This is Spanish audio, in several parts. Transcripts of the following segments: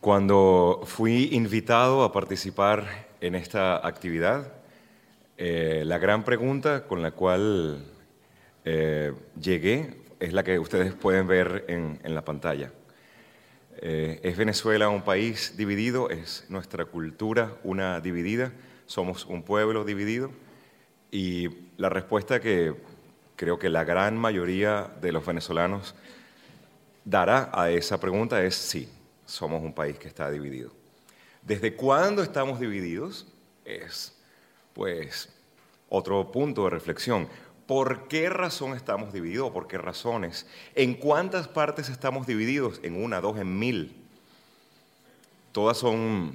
Cuando fui invitado a participar en esta actividad, eh, la gran pregunta con la cual eh, llegué es la que ustedes pueden ver en, la pantalla. Eh, ¿Es Venezuela un país dividido? ¿Es nuestra cultura una dividida? ¿Somos un pueblo dividido? Y la respuesta que creo que la gran mayoría de los venezolanos dará a esa pregunta es sí, somos un país que está dividido. ¿Desde cuándo estamos divididos? Es, pues, otro punto de reflexión. ¿Por qué razón estamos divididos? ¿Por qué razones? ¿En cuántas partes estamos divididos? ¿En una, dos, en mil? Todas son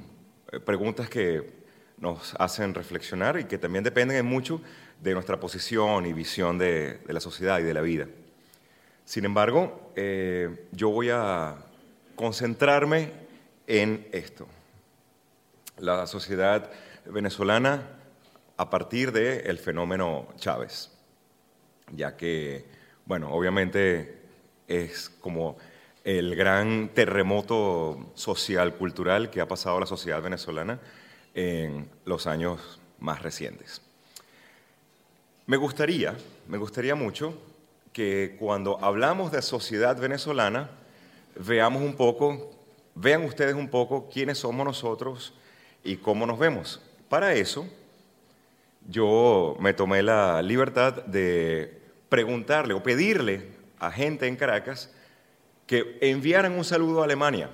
eh, preguntas que nos hacen reflexionar y que también dependen mucho de nuestra posición y visión de, la sociedad y de la vida. Sin embargo, eh, yo voy a concentrarme en esto. La sociedad venezolana a partir del fenómeno Chávez ya que, bueno, obviamente es como el gran terremoto social, cultural que ha pasado la sociedad venezolana en los años más recientes. Me gustaría, me gustaría mucho que cuando hablamos de sociedad venezolana, veamos un poco, vean ustedes un poco quiénes somos nosotros y cómo nos vemos. Para eso, yo me tomé la libertad de preguntarle o pedirle a gente en Caracas que enviaran un saludo a Alemania.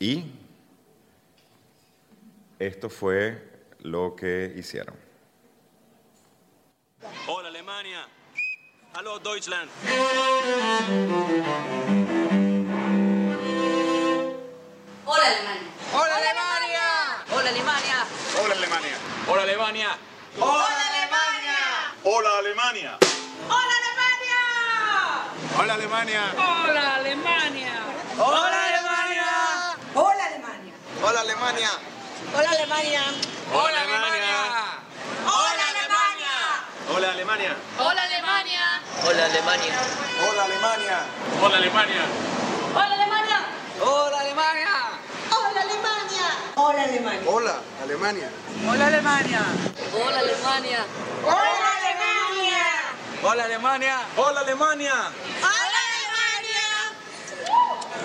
Y esto fue lo que hicieron. Hola Alemania. Hallo Deutschland. Hola Alemania. Hola Alemania. Hola Alemania. Hola Alemania. Hola Alemania. Hola Alemania. Hola Alemania. Hola Alemania. Hola Alemania. Hola Alemania. Hola Alemania. Hola Alemania. Hola Alemania. Hola Alemania. Hola Alemania. Hola Alemania. Hola Alemania. Hola Alemania. Hola Alemania. Hola Alemania. Hola Alemania. Hola Alemania. Hola Alemania. Hola Alemania. Hola Alemania. Hola Alemania. Hola Alemania. Hola Alemania. Hola Alemania. Hola Alemania. Hola Alemania. Hola Alemania.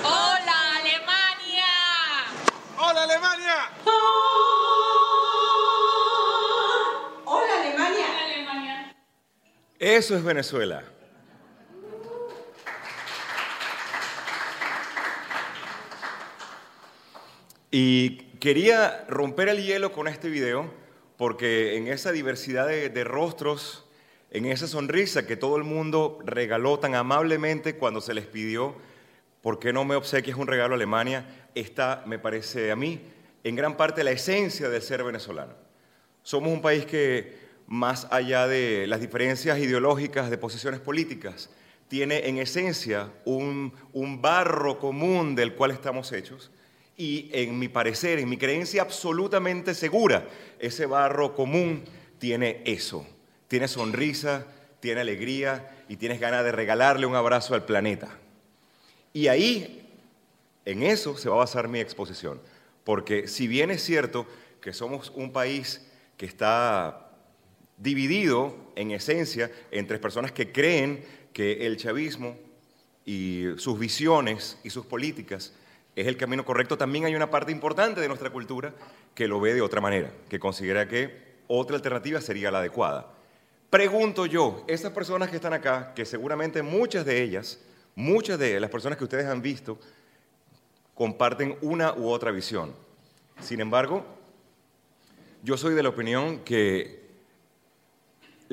Hola Alemania. Hola Alemania. Eso es Venezuela. Y quería romper el hielo con este video porque en esa diversidad de, rostros, en esa sonrisa que todo el mundo regaló tan amablemente cuando se les pidió, ¿por qué no me obsequias un regalo a Alemania? Está, me parece a mí, en gran parte la esencia del ser venezolano. Somos un país que, más allá de las diferencias ideológicas de posiciones políticas, tiene en esencia un, un barro común del cual estamos hechos y en mi parecer, en mi creencia absolutamente segura, ese barro común tiene eso. Tiene sonrisa, tiene alegría y tienes ganas de regalarle un abrazo al planeta. Y ahí, en eso se va a basar mi exposición. Porque si bien es cierto que somos un país que está dividido en esencia entre personas que creen que el chavismo y sus visiones y sus políticas es el camino correcto, también hay una parte importante de nuestra cultura que lo ve de otra manera, que considera que otra alternativa sería la adecuada. Pregunto yo, esas personas que están acá, que seguramente muchas de ellas, muchas de las personas que ustedes han visto, comparten una u otra visión. Sin embargo, yo soy de la opinión que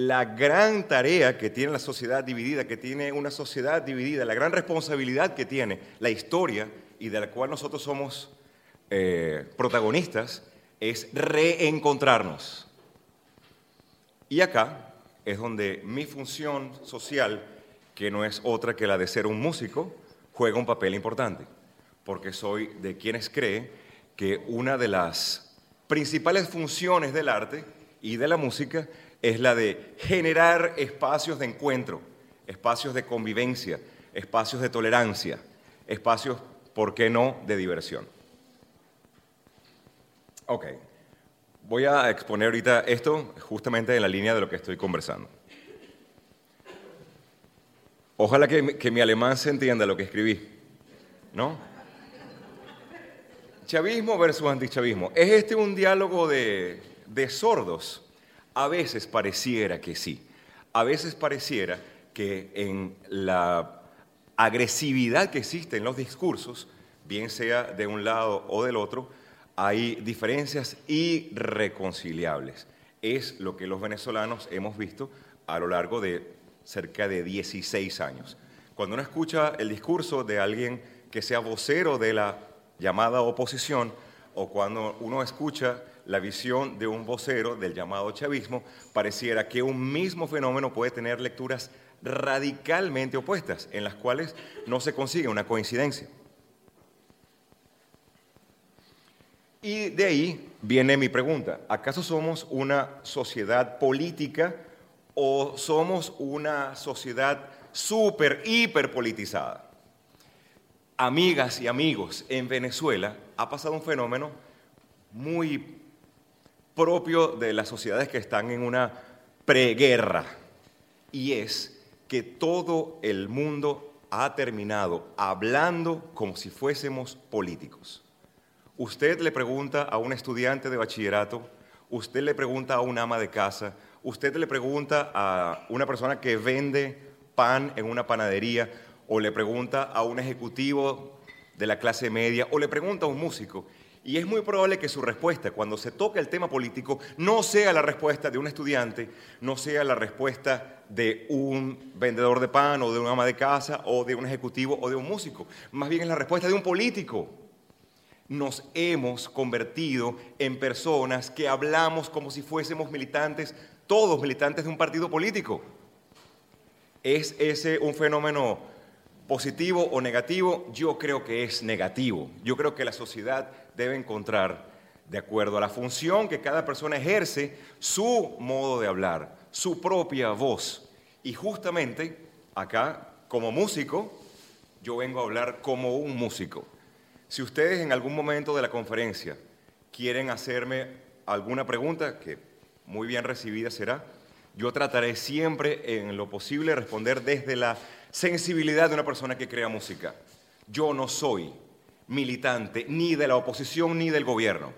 la gran tarea que tiene la sociedad dividida, que tiene una sociedad dividida, la gran responsabilidad que tiene la historia y de la cual nosotros somos eh, protagonistas es reencontrarnos. Y acá es donde mi función social, que no es otra que la de ser un músico, juega un papel importante, porque soy de quienes cree que una de las principales funciones del arte y de la música es la de generar espacios de encuentro, espacios de convivencia, espacios de tolerancia, espacios ¿por qué no?, de diversión. Ok, voy a exponer ahorita esto justamente en la línea de lo que estoy conversando. Ojalá que, que mi alemán se entienda lo que escribí, ¿no? Chavismo versus antichavismo. ¿Es este un diálogo de, de sordos? A veces pareciera que sí. A veces pareciera que en la agresividad que existe en los discursos, bien sea de un lado o del otro, hay diferencias irreconciliables. Es lo que los venezolanos hemos visto a lo largo de cerca de 16 años. Cuando uno escucha el discurso de alguien que sea vocero de la llamada oposición, o cuando uno escucha la visión de un vocero del llamado chavismo, pareciera que un mismo fenómeno puede tener lecturas radicalmente opuestas, en las cuales no se consigue una coincidencia. Y de ahí viene mi pregunta, ¿acaso somos una sociedad política o somos una sociedad súper, hiper politizada? Amigas y amigos, en Venezuela ha pasado un fenómeno muy propio de las sociedades que están en una preguerra, y es que todo el mundo ha terminado hablando como si fuésemos políticos. Usted le pregunta a un estudiante de bachillerato, usted le pregunta a una ama de casa, usted le pregunta a una persona que vende pan en una panadería, o le pregunta a un ejecutivo de la clase media, o le pregunta a un músico. Y es muy probable que su respuesta, cuando se toca el tema político, no sea la respuesta de un estudiante, no sea la respuesta de un vendedor de pan o de una ama de casa o de un ejecutivo o de un músico. Más bien es la respuesta de un político nos hemos convertido en personas que hablamos como si fuésemos militantes, todos militantes de un partido político. ¿Es ese un fenómeno positivo o negativo? Yo creo que es negativo. Yo creo que la sociedad debe encontrar, de acuerdo a la función que cada persona ejerce, su modo de hablar, su propia voz. Y justamente acá, como músico, yo vengo a hablar como un músico. Si ustedes en algún momento de la conferencia quieren hacerme alguna pregunta, que muy bien recibida será, yo trataré siempre en lo posible responder desde la sensibilidad de una persona que crea música. Yo no soy militante ni de la oposición ni del gobierno.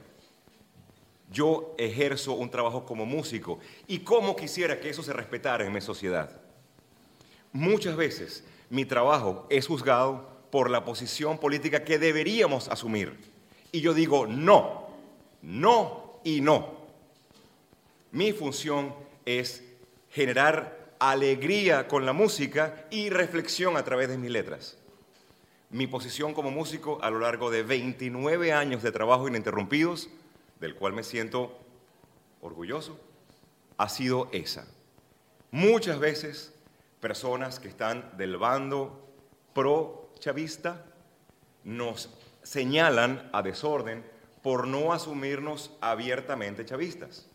Yo ejerzo un trabajo como músico y cómo quisiera que eso se respetara en mi sociedad. Muchas veces mi trabajo es juzgado por la posición política que deberíamos asumir. Y yo digo no, no y no. Mi función es generar alegría con la música y reflexión a través de mis letras. Mi posición como músico a lo largo de 29 años de trabajo ininterrumpidos, del cual me siento orgulloso, ha sido esa. Muchas veces personas que están del bando pro chavista nos señalan a desorden por no asumirnos abiertamente chavistas.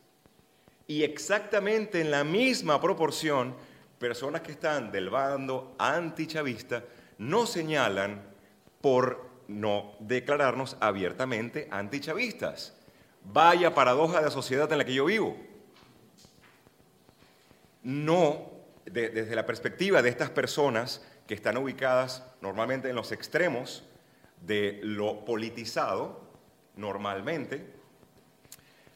Y exactamente en la misma proporción, personas que están del bando antichavista nos señalan por no declararnos abiertamente antichavistas. Vaya paradoja de la sociedad en la que yo vivo. No, de- desde la perspectiva de estas personas que están ubicadas normalmente en los extremos de lo politizado, normalmente,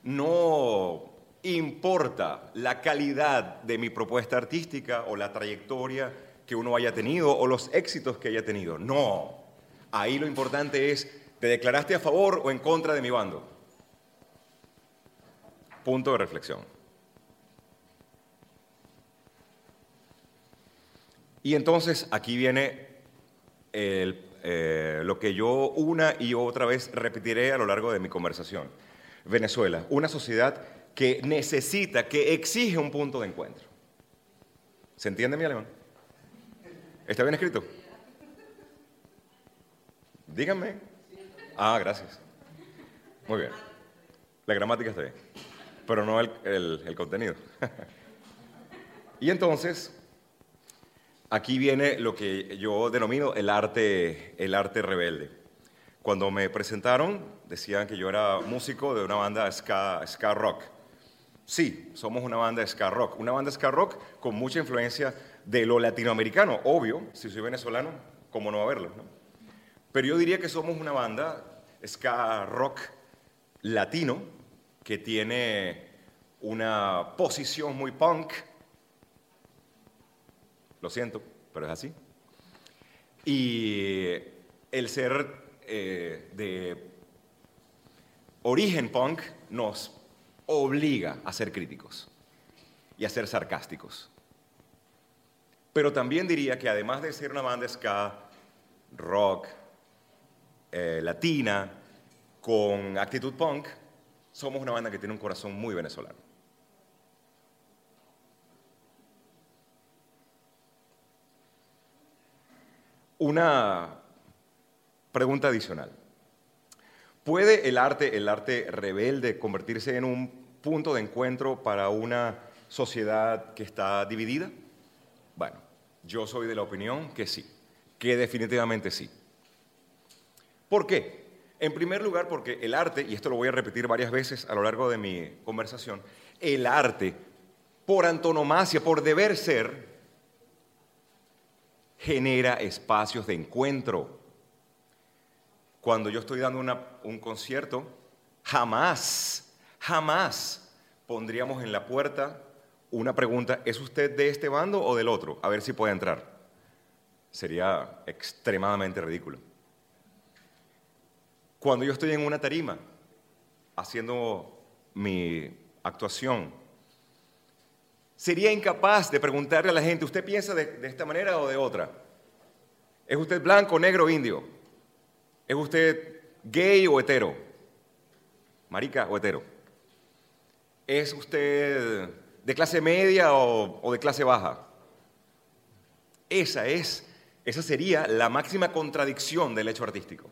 no importa la calidad de mi propuesta artística o la trayectoria que uno haya tenido o los éxitos que haya tenido. No, ahí lo importante es, ¿te declaraste a favor o en contra de mi bando? Punto de reflexión. Y entonces aquí viene eh, lo que yo una y otra vez repetiré a lo largo de mi conversación. Venezuela, una sociedad que necesita, que exige un punto de encuentro. ¿Se entiende mi alemán? ¿Está bien escrito? Díganme. Ah, gracias. Muy bien. La gramática está bien, pero no el, el- contenido. y entonces, aquí viene lo que yo denomino el arte, el arte rebelde. Cuando me presentaron, decían que yo era músico de una banda ska, ska rock. Sí, somos una banda ska rock. Una banda ska rock con mucha influencia de lo latinoamericano. Obvio, si soy venezolano, ¿cómo no va a verlo? no? Pero yo diría que somos una banda ska rock latino que tiene una posición muy punk. Lo siento, pero es así. Y el ser eh, de origen punk nos obliga a ser críticos y a ser sarcásticos. Pero también diría que además de ser una banda ska, rock, eh, latina, con actitud punk, somos una banda que tiene un corazón muy venezolano. Una pregunta adicional. ¿Puede el arte, el arte rebelde, convertirse en un punto de encuentro para una sociedad que está dividida? Bueno, yo soy de la opinión que sí, que definitivamente sí. ¿Por qué? En primer lugar, porque el arte, y esto lo voy a repetir varias veces a lo largo de mi conversación, el arte, por antonomasia, por deber ser, genera espacios de encuentro. Cuando yo estoy dando un concierto, jamás, jamás pondríamos en la puerta una pregunta, ¿es usted de este bando o del otro? A ver si puede entrar. Sería extremadamente ridículo. Cuando yo estoy en una tarima haciendo mi actuación, sería incapaz de preguntarle a la gente, ¿usted piensa de, esta manera o de otra? ¿Es usted blanco, negro indio? ¿Es usted gay o hetero? ¿Marica o hetero? ¿Es usted de clase media o, de clase baja? Esa es, esa sería la máxima contradicción del hecho artístico.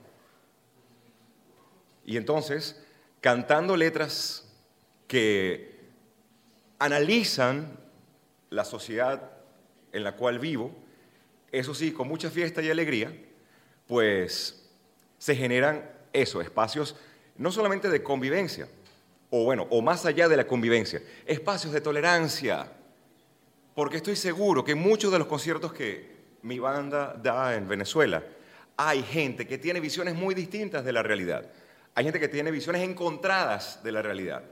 Y entonces, cantando letras que analizan la sociedad en la cual vivo, eso sí, con mucha fiesta y alegría, pues se generan eso, espacios no solamente de convivencia, o bueno, o más allá de la convivencia, espacios de tolerancia, porque estoy seguro que muchos de los conciertos que mi banda da en Venezuela, hay gente que tiene visiones muy distintas de la realidad. Hay gente que tiene visiones encontradas de la realidad.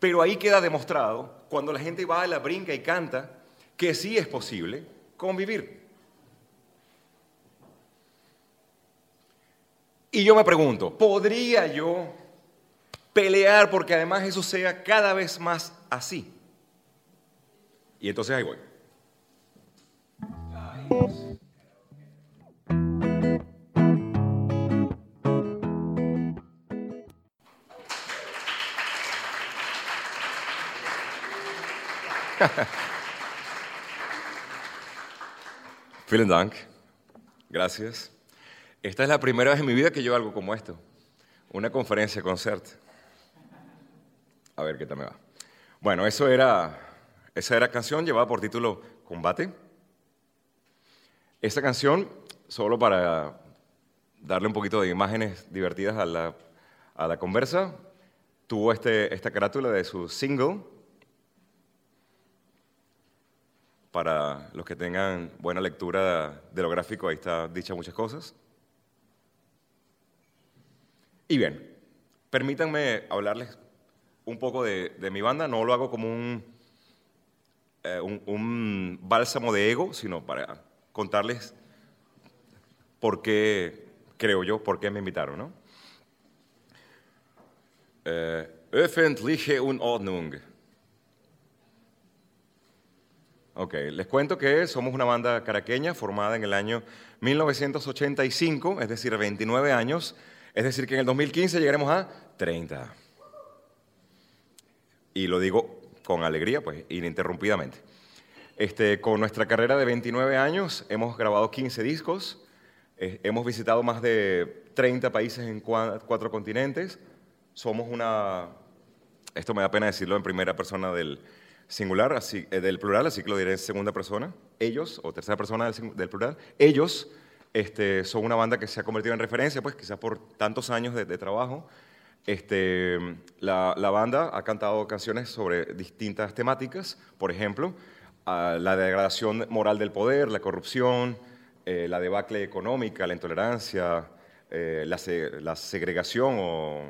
Pero ahí queda demostrado, cuando la gente va a la brinca y canta, que sí es posible convivir. Y yo me pregunto, ¿podría yo pelear porque además eso sea cada vez más así? Y entonces ahí voy. Vielen Dank. Gracias. Esta es la primera vez en mi vida que yo hago como esto. Una conferencia, concert. A ver qué tal me va. Bueno, eso era, esa era canción llevada por título Combate. Esta canción, solo para darle un poquito de imágenes divertidas a la, a la conversa, tuvo este, esta carátula de su single. Para los que tengan buena lectura de lo gráfico, ahí está dicha muchas cosas. Y bien, permítanme hablarles un poco de, mi banda. No lo hago como un, eh, un bálsamo de ego, sino para contarles por qué, creo yo, por qué me invitaron. ¿no? Eh, öffentliche Unordnung. Ok, les cuento que somos una banda caraqueña formada en el año 1985, es decir, 29 años, es decir, que en el 2015 llegaremos a 30. Y lo digo con alegría, pues, ininterrumpidamente. Este, con nuestra carrera de 29 años hemos grabado 15 discos, eh, hemos visitado más de 30 países en cua- cuatro continentes, somos una, esto me da pena decirlo en primera persona del singular, así, eh, del plural, así que lo diré en segunda persona, ellos, o tercera persona del, plural, ellos Este, son una banda que se ha convertido en referencia, pues quizás por tantos años de trabajo. Este, la, la banda ha cantado canciones sobre distintas temáticas, por ejemplo, la degradación moral del poder, la corrupción, eh, la debacle económica, la intolerancia, eh, la, se- la segregación o,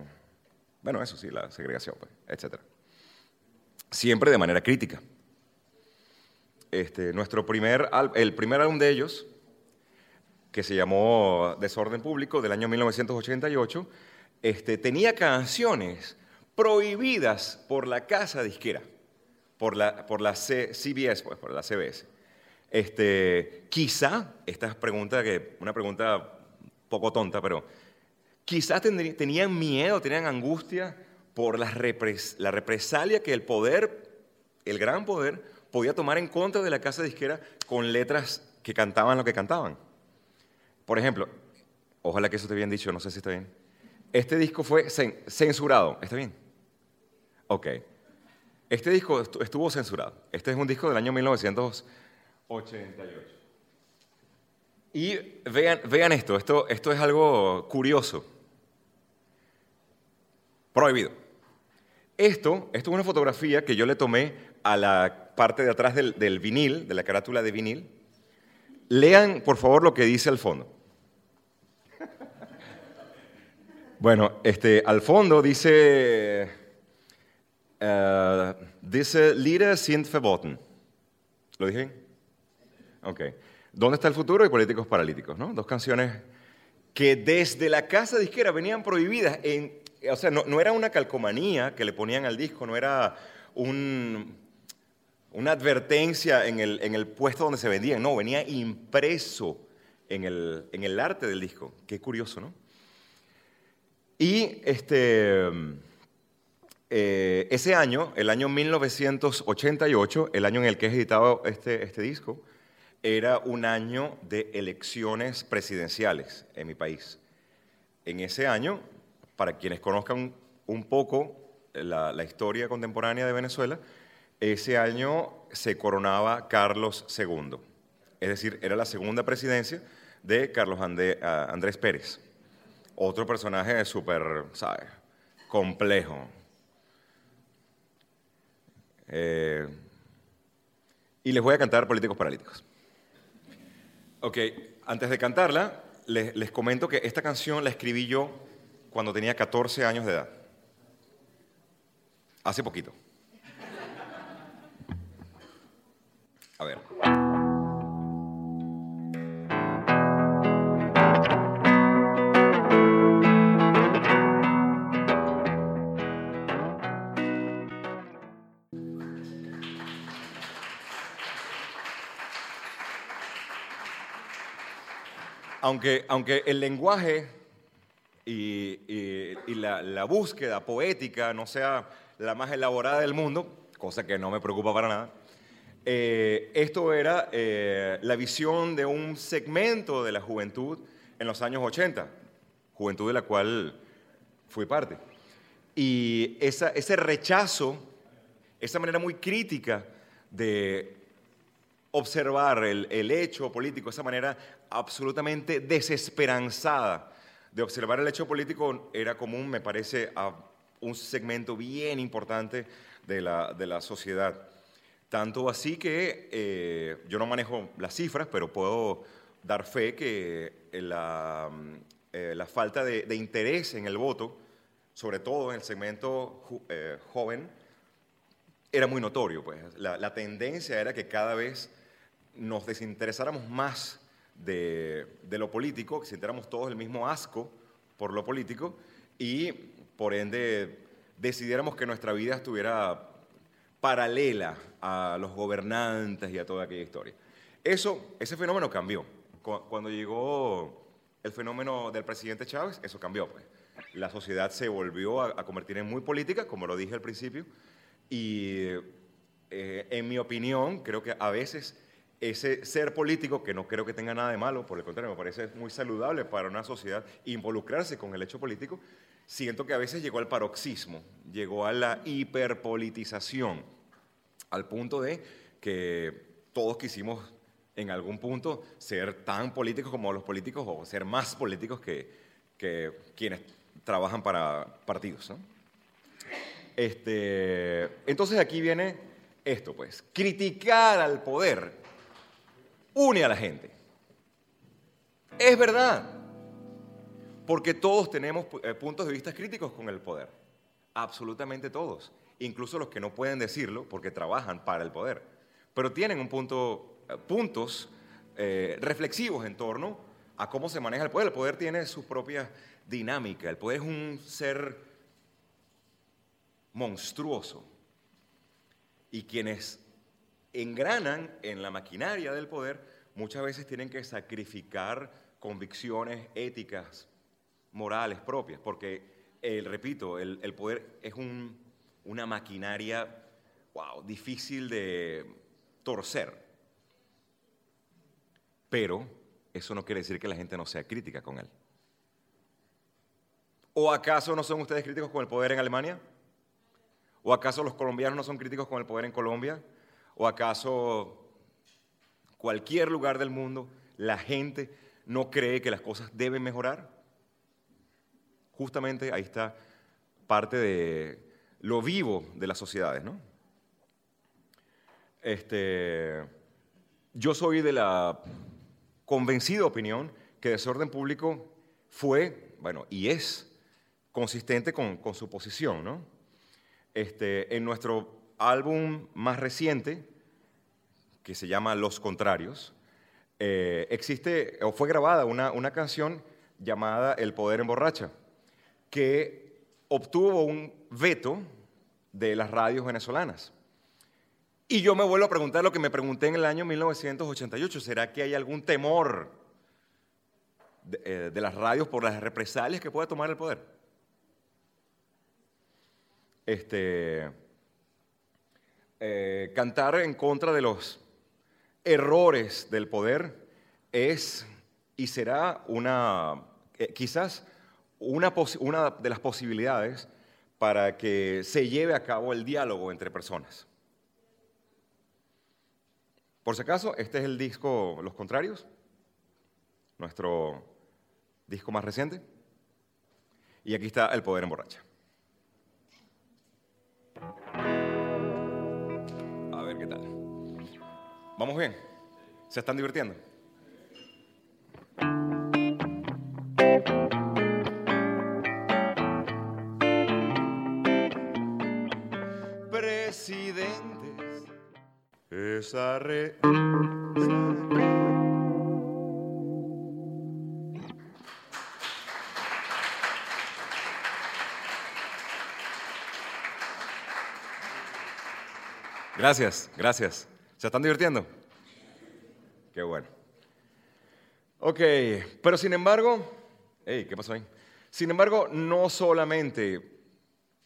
bueno, eso sí, la segregación, pues, etc. Siempre de manera crítica. Este, nuestro primer, el primer álbum de ellos, que se llamó Desorden Público, del año 1988, este, tenía canciones prohibidas por la casa disquera, por la, por la CBS, pues, por la CBS. Este, quizá, esta es pregunta que, una pregunta poco tonta, pero quizás tendrí- tenían miedo, tenían angustia por la, la represalia que el poder, el gran poder, podía tomar en contra de la casa disquera con letras que cantaban lo que cantaban. Por ejemplo, ojalá que eso te bien dicho, no sé si está bien. Este disco fue cen- censurado, ¿está bien? Ok. Este disco estu- estuvo censurado. Este es un disco del año 1988. Y vean, vean esto, esto, esto es algo curioso. Prohibido. Esto, esto es una fotografía que yo le tomé a la parte de atrás del vinil, de la carátula de vinil. Lean, por favor, lo que dice al fondo. Bueno, este, al fondo dice, eh, dice Lieder sind verboten. ¿Lo dije? Ok. ¿Dónde está el futuro y políticos paralíticos? ¿no? Dos canciones que desde la casa disquera venían prohibidas. En, o sea, no, no era una calcomanía que le ponían al disco, no era un, una advertencia en el, en el puesto donde se vendían, no, venía impreso en el, en el arte del disco. Qué curioso, ¿no? Y este, eh, ese año, el año 1988, el año en el que es editado este, este disco, era un año de elecciones presidenciales en mi país. En ese año, para quienes conozcan un poco la, historia contemporánea de Venezuela, ese año se coronaba Carlos II. Es decir, era la segunda presidencia de Carlos ah, Andrés Pérez. Otro personaje súper, ¿sabes? Complejo. Eh, y les voy a cantar Políticos Paralíticos. Ok, antes de cantarla, les, les comento que esta canción la escribí yo cuando tenía 14 años de edad. Hace poquito. A ver. Aunque, aunque el lenguaje y, y- y la, la búsqueda poética no sea la más elaborada del mundo, cosa que no me preocupa para nada, eh, esto era eh, la visión de un segmento de la juventud en los años 80, juventud de la cual fui parte. Y esa- ese rechazo, esa manera muy crítica de observar el, el hecho político, esa manera absolutamente desesperanzada de observar el hecho político era común, me parece, a un segmento bien importante de la, de la sociedad. Tanto así que eh, yo no manejo las cifras, pero puedo dar fe que la, mm, eh, la falta de, de interés en el voto, sobre todo en el segmento eh, joven, era muy notorio. Pues. La, la tendencia era que cada vez nos desinteresáramos más de, de lo político, que sintiéramos todos el mismo asco por lo político y por ende decidiéramos que nuestra vida estuviera paralela a los gobernantes y a toda aquella historia. Eso, ese fenómeno cambió. Cu- Cuando llegó el fenómeno del presidente Chávez, eso cambió. Pues. La sociedad se volvió a, a convertir en muy política, como lo dije al principio, y eh, en mi opinión, creo que a veces ese ser político, que no creo que tenga nada de malo, por el contrario, me parece muy saludable para una sociedad involucrarse con el hecho político, siento que a veces llegó al paroxismo, llegó a la hiperpolitización, al punto de que todos quisimos en algún punto ser tan políticos como los políticos o ser más políticos que, quienes trabajan para partidos. Este, entonces aquí viene esto, pues, criticar al poder une a la gente. Es verdad, porque todos tenemos eh, puntos de vista críticos con el poder, absolutamente todos, incluso los que no pueden decirlo porque trabajan para el poder, pero tienen un punto, eh, puntos eh, reflexivos en torno a cómo se maneja el poder. El poder tiene su propia dinámica, el poder es un ser monstruoso y quienes engranan en la maquinaria del poder muchas veces tienen que sacrificar convicciones éticas, morales propias, porque, el, repito, el, poder es un, una maquinaria, wow, difícil de torcer. Pero eso no quiere decir que la gente no sea crítica con él. ¿O acaso no son ustedes críticos con el poder en Alemania? ¿O acaso los colombianos no son críticos con el poder en Colombia? ¿O acaso cualquier lugar del mundo la gente no cree que las cosas deben mejorar? Justamente ahí está parte de lo vivo de las sociedades, ¿no? Este, yo soy de la convencida opinión que desorden público fue, bueno, y es consistente con, con su posición, ¿no? Este, en nuestro álbum más reciente, que se llama Los Contrarios, eh, existe o fue grabada una, una canción llamada El Poder Emborracha, que obtuvo un veto de las radios venezolanas. Y yo me vuelvo a preguntar lo que me pregunté en el año 1988, ¿será que hay algún temor de, eh, de las radios por las represalias que puede tomar el poder? este, eh, cantar en contra de los errores del poder es y será una, eh, quizás una, de las posibilidades para que se lleve a cabo el diálogo entre personas. Por si acaso, este es el disco Los Contrarios, nuestro disco más reciente. Y aquí está El Poder Emborracha. A ¿Vamos bien? ¿Se están divirtiendo? Presidentes, esa re... Gracias, gracias. ¿Se están divirtiendo? Qué bueno. Ok, pero sin embargo, hey, ¿qué pasó ahí? Sin embargo, no solamente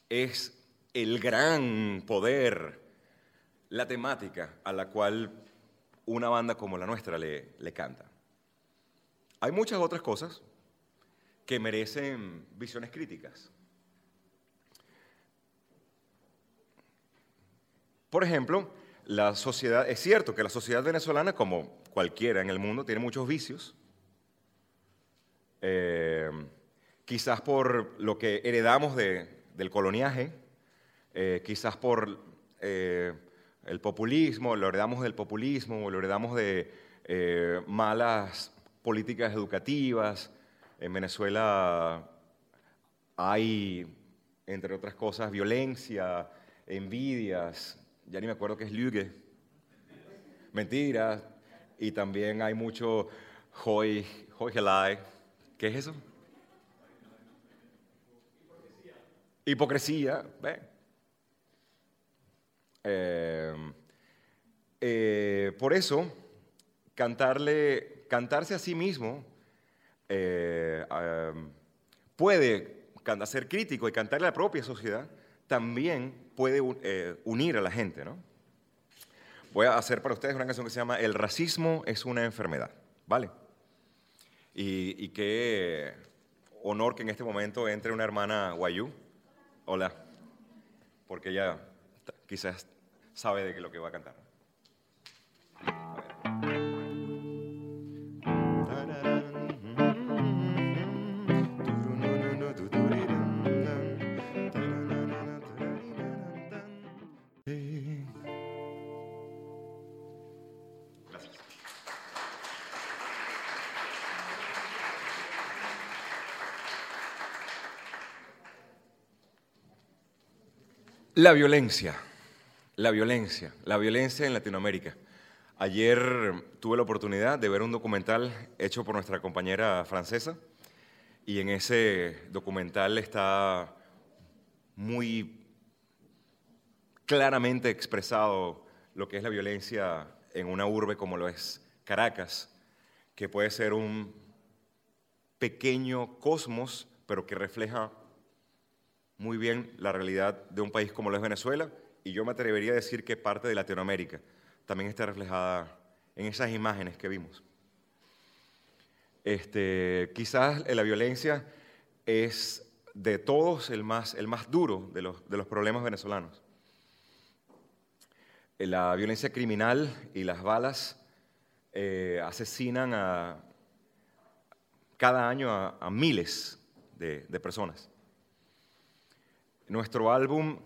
es el gran poder, la temática a la cual una banda como la nuestra le, le canta. Hay muchas otras cosas que merecen visiones críticas. Por ejemplo, la sociedad, es cierto que la sociedad venezolana, como cualquiera en el mundo, tiene muchos vicios. Eh, quizás por lo que heredamos del coloniaje, eh, quizás por eh, el populismo, lo heredamos del populismo, lo heredamos de malas políticas educativas. En Venezuela hay, entre otras cosas, violencia, envidias, ya ni me acuerdo qué es Lüge, mentiras, y también hay mucho hoy, hoy ¿Qué es eso? Hipocresía. ¿ve? Eh, eh, por eso, cantarle, cantarse a sí mismo eh, puede ser crítico y cantarle a la propia sociedad también puede eh, unir a la gente. ¿no? Voy a hacer para ustedes una canción que se llama El racismo es una enfermedad. ¿Vale? Y, qué honor que en este momento entre una hermana Guayú. Hola. Porque ella quizás sabe de lo que va a cantar. A ver. La violencia, la violencia, la violencia en Latinoamérica. Ayer tuve la oportunidad de ver un documental hecho por nuestra compañera francesa y en ese documental está muy claramente expresado lo que es la violencia en una urbe como lo es Caracas, que puede ser un pequeño cosmos, pero que refleja muy bien la realidad de un país como lo es Venezuela y yo me atrevería a decir que parte de Latinoamérica también está reflejada en esas imágenes que vimos. Este, quizás la violencia es de todos el más, el más duro de los, de los problemas venezolanos. La violencia criminal y las balas eh, asesinan a, cada año a, miles de, de personas. Nuestro álbum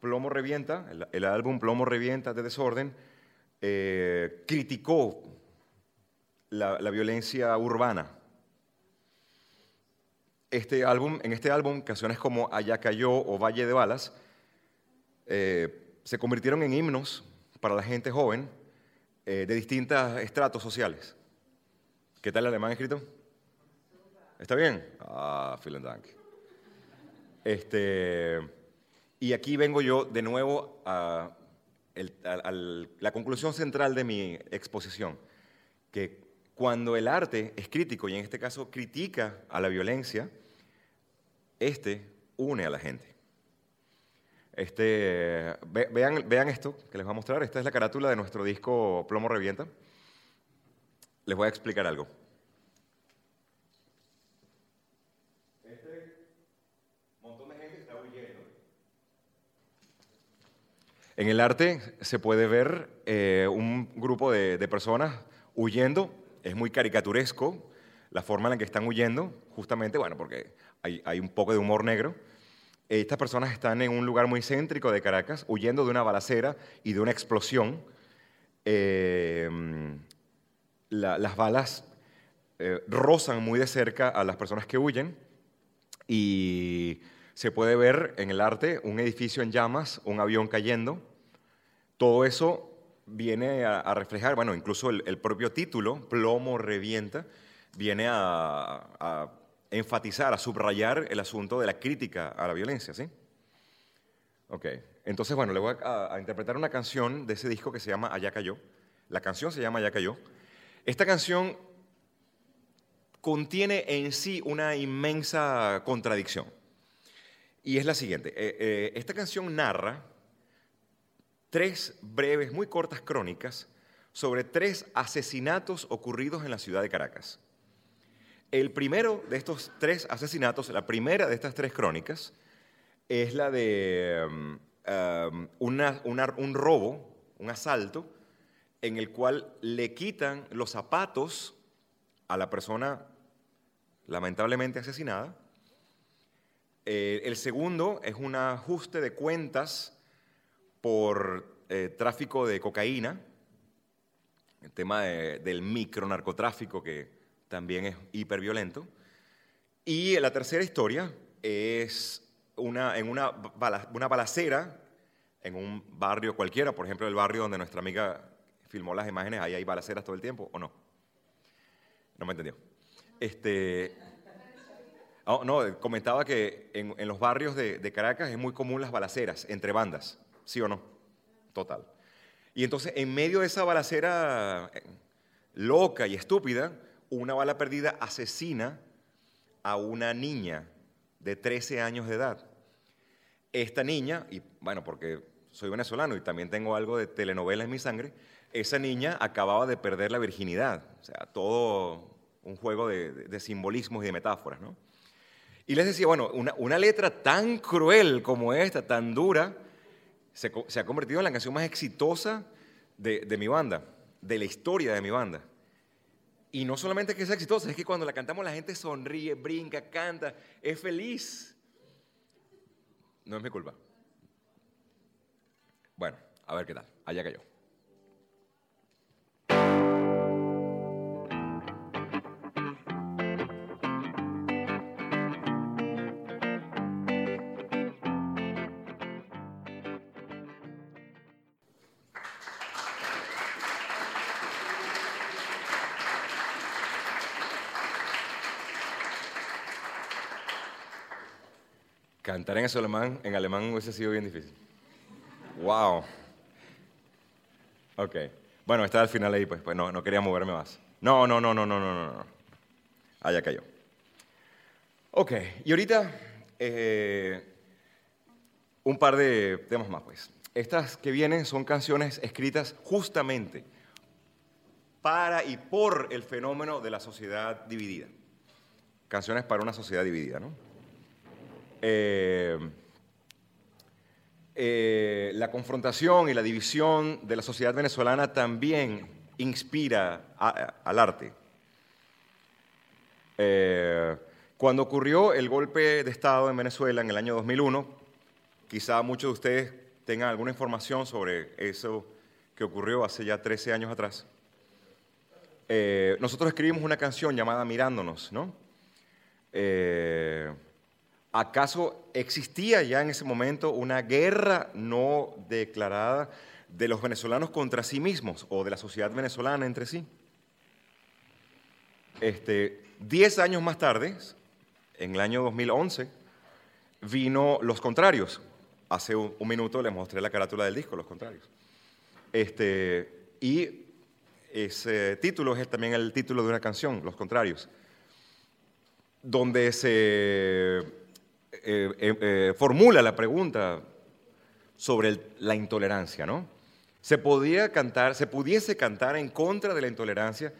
Plomo Revienta, el, álbum Plomo Revienta de Desorden, eh, criticó la, violencia urbana. Este álbum, en este álbum, canciones como Allá cayó o Valle de Balas eh, se convirtieron en himnos para la gente joven eh, de distintos estratos sociales. ¿Qué tal el alemán escrito? ¿Está bien? Ah, vielen Dank. Este, y aquí vengo yo de nuevo a, la conclusión central de mi exposición, que cuando el arte es crítico, y en este caso critica a la violencia, este une a la gente. Este, vean, vean esto que les voy a mostrar. Esta es la carátula de nuestro disco Plomo Revienta. Les voy a explicar algo. En el arte se puede ver eh, un grupo de, personas huyendo, es muy caricaturesco la forma en la que están huyendo, justamente, bueno, porque hay, un poco de humor negro. Estas personas están en un lugar muy céntrico de Caracas, huyendo de una balacera y de una explosión. Eh, las balas eh, rozan muy de cerca a las personas que huyen y se puede ver en el arte un edificio en llamas, un avión cayendo, todo eso viene a, reflejar, bueno, incluso el, propio título, Plomo revienta, viene a, enfatizar, a subrayar el asunto de la crítica a la violencia, ¿sí? Ok, entonces, bueno, le voy a, interpretar una canción de ese disco que se llama Allá cayó. La canción se llama Allá cayó. Esta canción contiene en sí una inmensa contradicción. Y es la siguiente. Eh, eh, esta canción narra tres breves, muy cortas crónicas sobre tres asesinatos ocurridos en la ciudad de Caracas. El primero de estos tres asesinatos, la primera de estas tres crónicas, es la de um, um, un robo, un asalto, en el cual le quitan los zapatos a la persona lamentablemente asesinada. Eh, el segundo es un ajuste de cuentas por eh, tráfico de cocaína, el tema del micronarcotráfico que también es hiperviolento. Y la tercera historia es una, en una, una balacera en un barrio cualquiera, por ejemplo, el barrio donde nuestra amiga filmó las imágenes, ahí hay balaceras todo el tiempo, ¿o no? No me entendió. Este, oh, no, comentaba que en, los barrios de, de, Caracas es muy común las balaceras entre bandas. ¿Sí o no? Total. Y entonces, en medio de esa balacera eh, loca y estúpida, una bala perdida asesina a una niña de 13 años de edad. Esta niña, y bueno, porque soy venezolano y también tengo algo de telenovela en mi sangre, esa niña acababa de perder la virginidad. O sea, todo un juego de, simbolismos y de metáforas, ¿no? Y les decía, bueno, una, una letra tan cruel como esta, tan dura, se, ha convertido en la canción más exitosa de, mi banda, de la historia de mi banda. Y no solamente que sea exitosa, es que cuando la cantamos la gente sonríe, brinca, canta, es feliz. No es mi culpa. Bueno, a ver qué tal. Allá que Cantar en alemán, en alemán hubiese sido bien difícil. Wow. Ok. Bueno, está al final ahí, pues, pues no, quería moverme más. No, no, no, no, no, no, no. no. Ya cayó. Ok, y ahorita eh, un par de temas más, pues. Estas que vienen son canciones escritas justamente para y por el fenómeno de la sociedad dividida. Canciones para una sociedad dividida, ¿no? Eh, eh, la confrontación y la división de la sociedad venezolana también inspira al arte. Eh, cuando ocurrió el golpe de Estado en Venezuela en el año 2001, quizá muchos de ustedes tengan alguna información sobre eso que ocurrió hace ya 13 años atrás. Nosotros escribimos una canción llamada Mirándonos, ¿no? ¿Acaso existía ya en ese momento una guerra no declarada de los venezolanos contra sí mismos o de la sociedad venezolana entre sí? Este, diez años más tarde, en el año 2011, vino Los Contrarios. Hace un, minuto les mostré la carátula del disco, Los Contrarios. Este, y ese título es también el título de una canción, Los Contrarios, donde se eh, eh, eh, formula la pregunta sobre la intolerancia, ¿no? Se podía cantar, se pudiese cantar en contra de la intolerancia,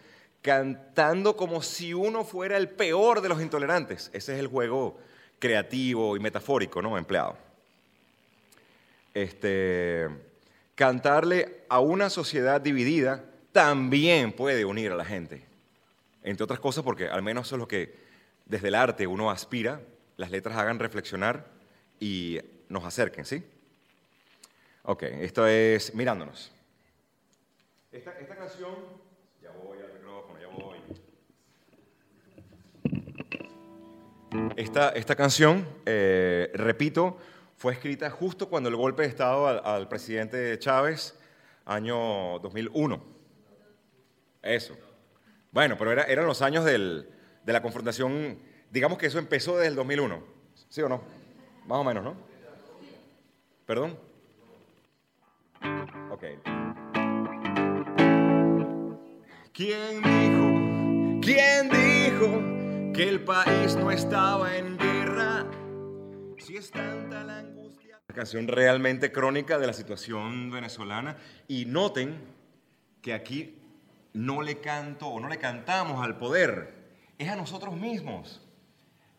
cantando como si uno fuera el peor de los intolerantes. Ese es el juego creativo y metafórico, ¿no? Empleado. Este, cantarle a una sociedad dividida también puede unir a la gente. Entre otras cosas porque al menos eso es lo que desde el arte uno aspira, las letras hagan reflexionar y nos acerquen, ¿sí? Ok, esto es Mirándonos. Esta, esta canción, ya voy al micrófono, ya voy. Esta, esta canción, eh, repito, fue escrita justo cuando el golpe de Estado al, al presidente Chávez, año 2001. Eso. Bueno, pero era- eran los años del- de la confrontación, digamos que eso empezó desde el 2001, ¿sí o no? Más o menos, ¿no? ¿Perdón? Ok. ¿Quién dijo, quién dijo que el país no estaba en guerra? Si es tanta la angustia. Una canción realmente crónica de la situación venezolana. Y noten que aquí no le canto o no le cantamos al poder, es a nosotros mismos.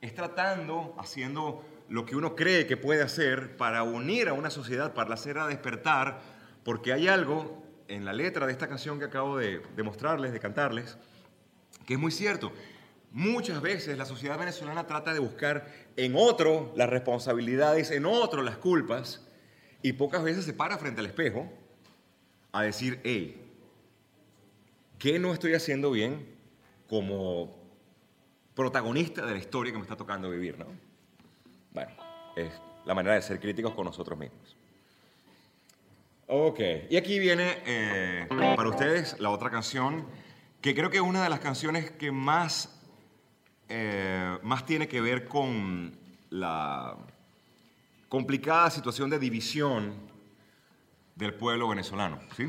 Es tratando, haciendo lo que uno cree que puede hacer para unir a una sociedad, para hacerla despertar, porque hay algo en la letra de esta canción que acabo de, de mostrarles, de cantarles, que es muy cierto. Muchas veces la sociedad venezolana trata de buscar en otro las responsabilidades, en otro las culpas, y pocas veces se para frente al espejo a decir, hey, ¿qué no estoy haciendo bien como protagonista de la historia que me está tocando vivir? ¿no? Bueno, es la manera de ser críticos con nosotros mismos. Ok, y aquí viene eh, para ustedes la otra canción, que creo que es una de las canciones que más, eh, más tiene que ver con la complicada situación de división del pueblo venezolano. ¿sí?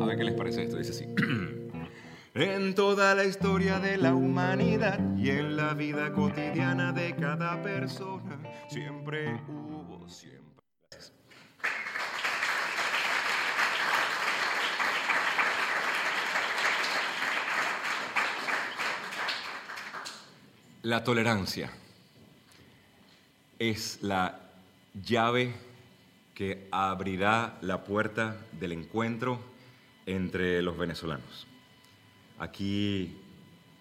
A ver qué les parece esto. Dice así. En toda la historia de la humanidad y en la vida cotidiana de cada persona, siempre hubo, siempre. Gracias. La tolerancia es la llave que abrirá la puerta del encuentro entre los venezolanos. Aquí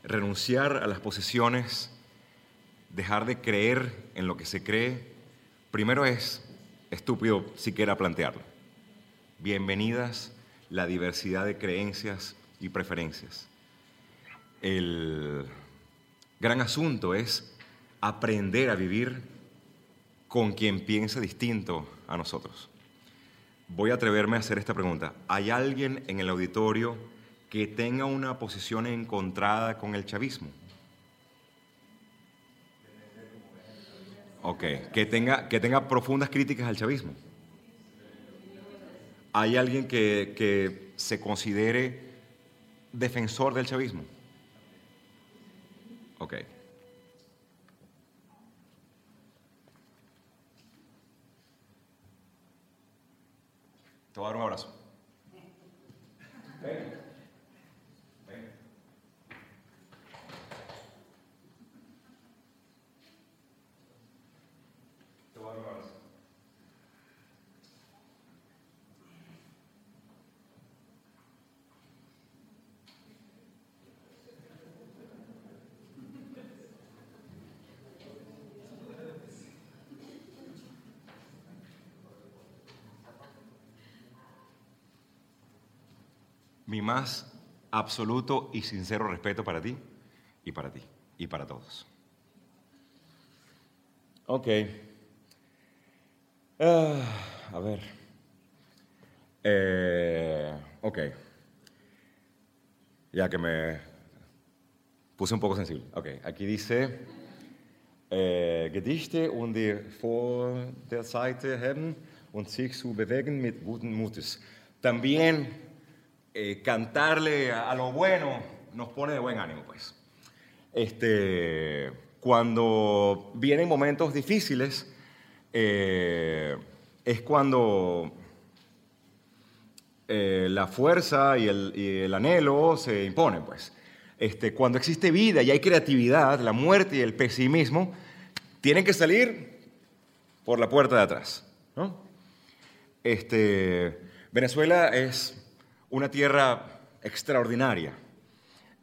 renunciar a las posesiones, dejar de creer en lo que se cree, primero es estúpido siquiera plantearlo. Bienvenidas la diversidad de creencias y preferencias. El gran asunto es aprender a vivir con quien piensa distinto a nosotros. voy a atreverme a hacer esta pregunta. ¿Hay alguien en el auditorio que tenga una posición encontrada con el chavismo? Ok, que tenga, que tenga profundas críticas al chavismo. ¿Hay alguien que, que se considere defensor del chavismo? Ok. Te voy a dar un abrazo. Mi más absoluto y sincero respeto para ti y para ti y para todos. Ok. Ah, a ver. Eh, ok. Ya que me puse un poco sensible. Ok, aquí dice äh, Gedichte und die vor der Seite haben und sich zu bewegen mit guten Mutes. También eh, cantarle a, lo bueno nos pone de buen ánimo, pues. Este, cuando vienen momentos difíciles, eh, es cuando eh, la fuerza y el, y el anhelo se imponen, pues. Este, cuando existe vida y hay creatividad, la muerte y el pesimismo tienen que salir por la puerta de atrás. ¿no? Este, Venezuela es una tierra extraordinaria,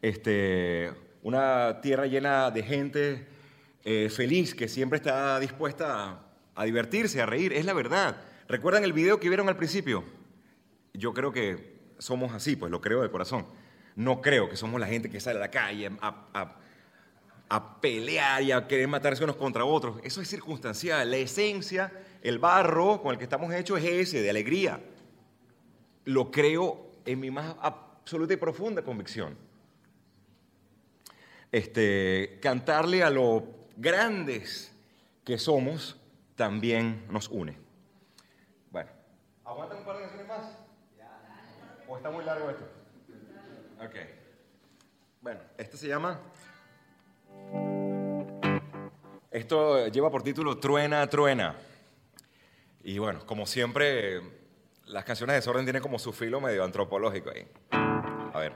este, una tierra llena de gente eh, feliz que siempre está dispuesta a, divertirse, a reír, es la verdad. ¿Recuerdan el video que vieron al principio? Yo creo que somos así, pues lo creo de corazón. No creo que somos la gente que sale a la calle a, a- a pelear y a querer matarse unos contra otros. Eso es circunstancial. La esencia, el barro con el que estamos hechos es ese, de alegría. Lo creo en mi más absoluta y profunda convicción. Este, cantarle a lo grandes que somos también nos une. Bueno, ¿aguantan un par de canciones más? ¿O está muy largo esto? Ok. Bueno, este se llama. Esto lleva por título Truena, Truena. Y bueno, como siempre, las canciones de Desorden tienen como su filo medio antropológico ahí. A ver.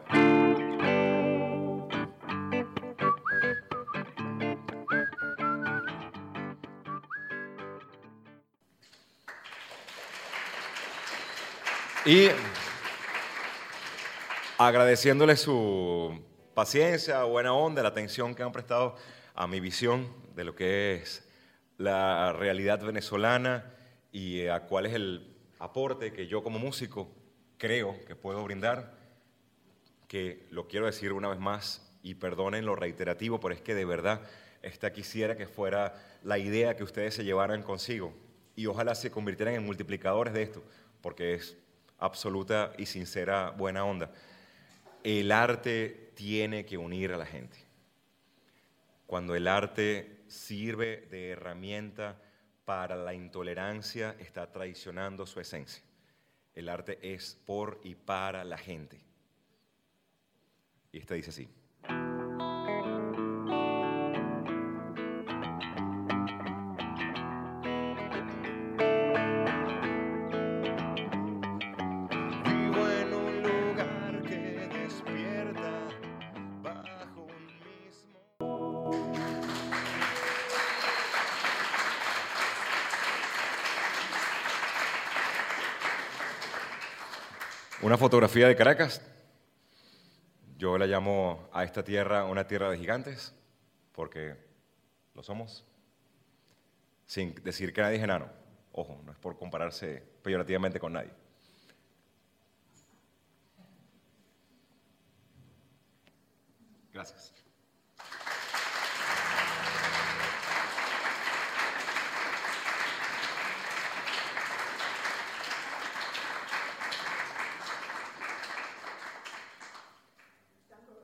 Y agradeciéndole su paciencia, buena onda, la atención que han prestado a mi visión de lo que es la realidad venezolana y a cuál es el aporte que yo como músico creo que puedo brindar, que lo quiero decir una vez más y perdonen lo reiterativo, pero es que de verdad esta quisiera que fuera la idea que ustedes se llevaran consigo y ojalá se convirtieran en multiplicadores de esto, porque es absoluta y sincera buena onda. El arte tiene que unir a la gente. Cuando el arte sirve de herramienta para la intolerancia, está traicionando su esencia. El arte es por y para la gente. Y esta dice así. Fotografía de Caracas. Yo la llamo a esta tierra una tierra de gigantes, porque lo somos. Sin decir que nadie es enano. Ojo, no es por compararse peyorativamente con nadie. Gracias.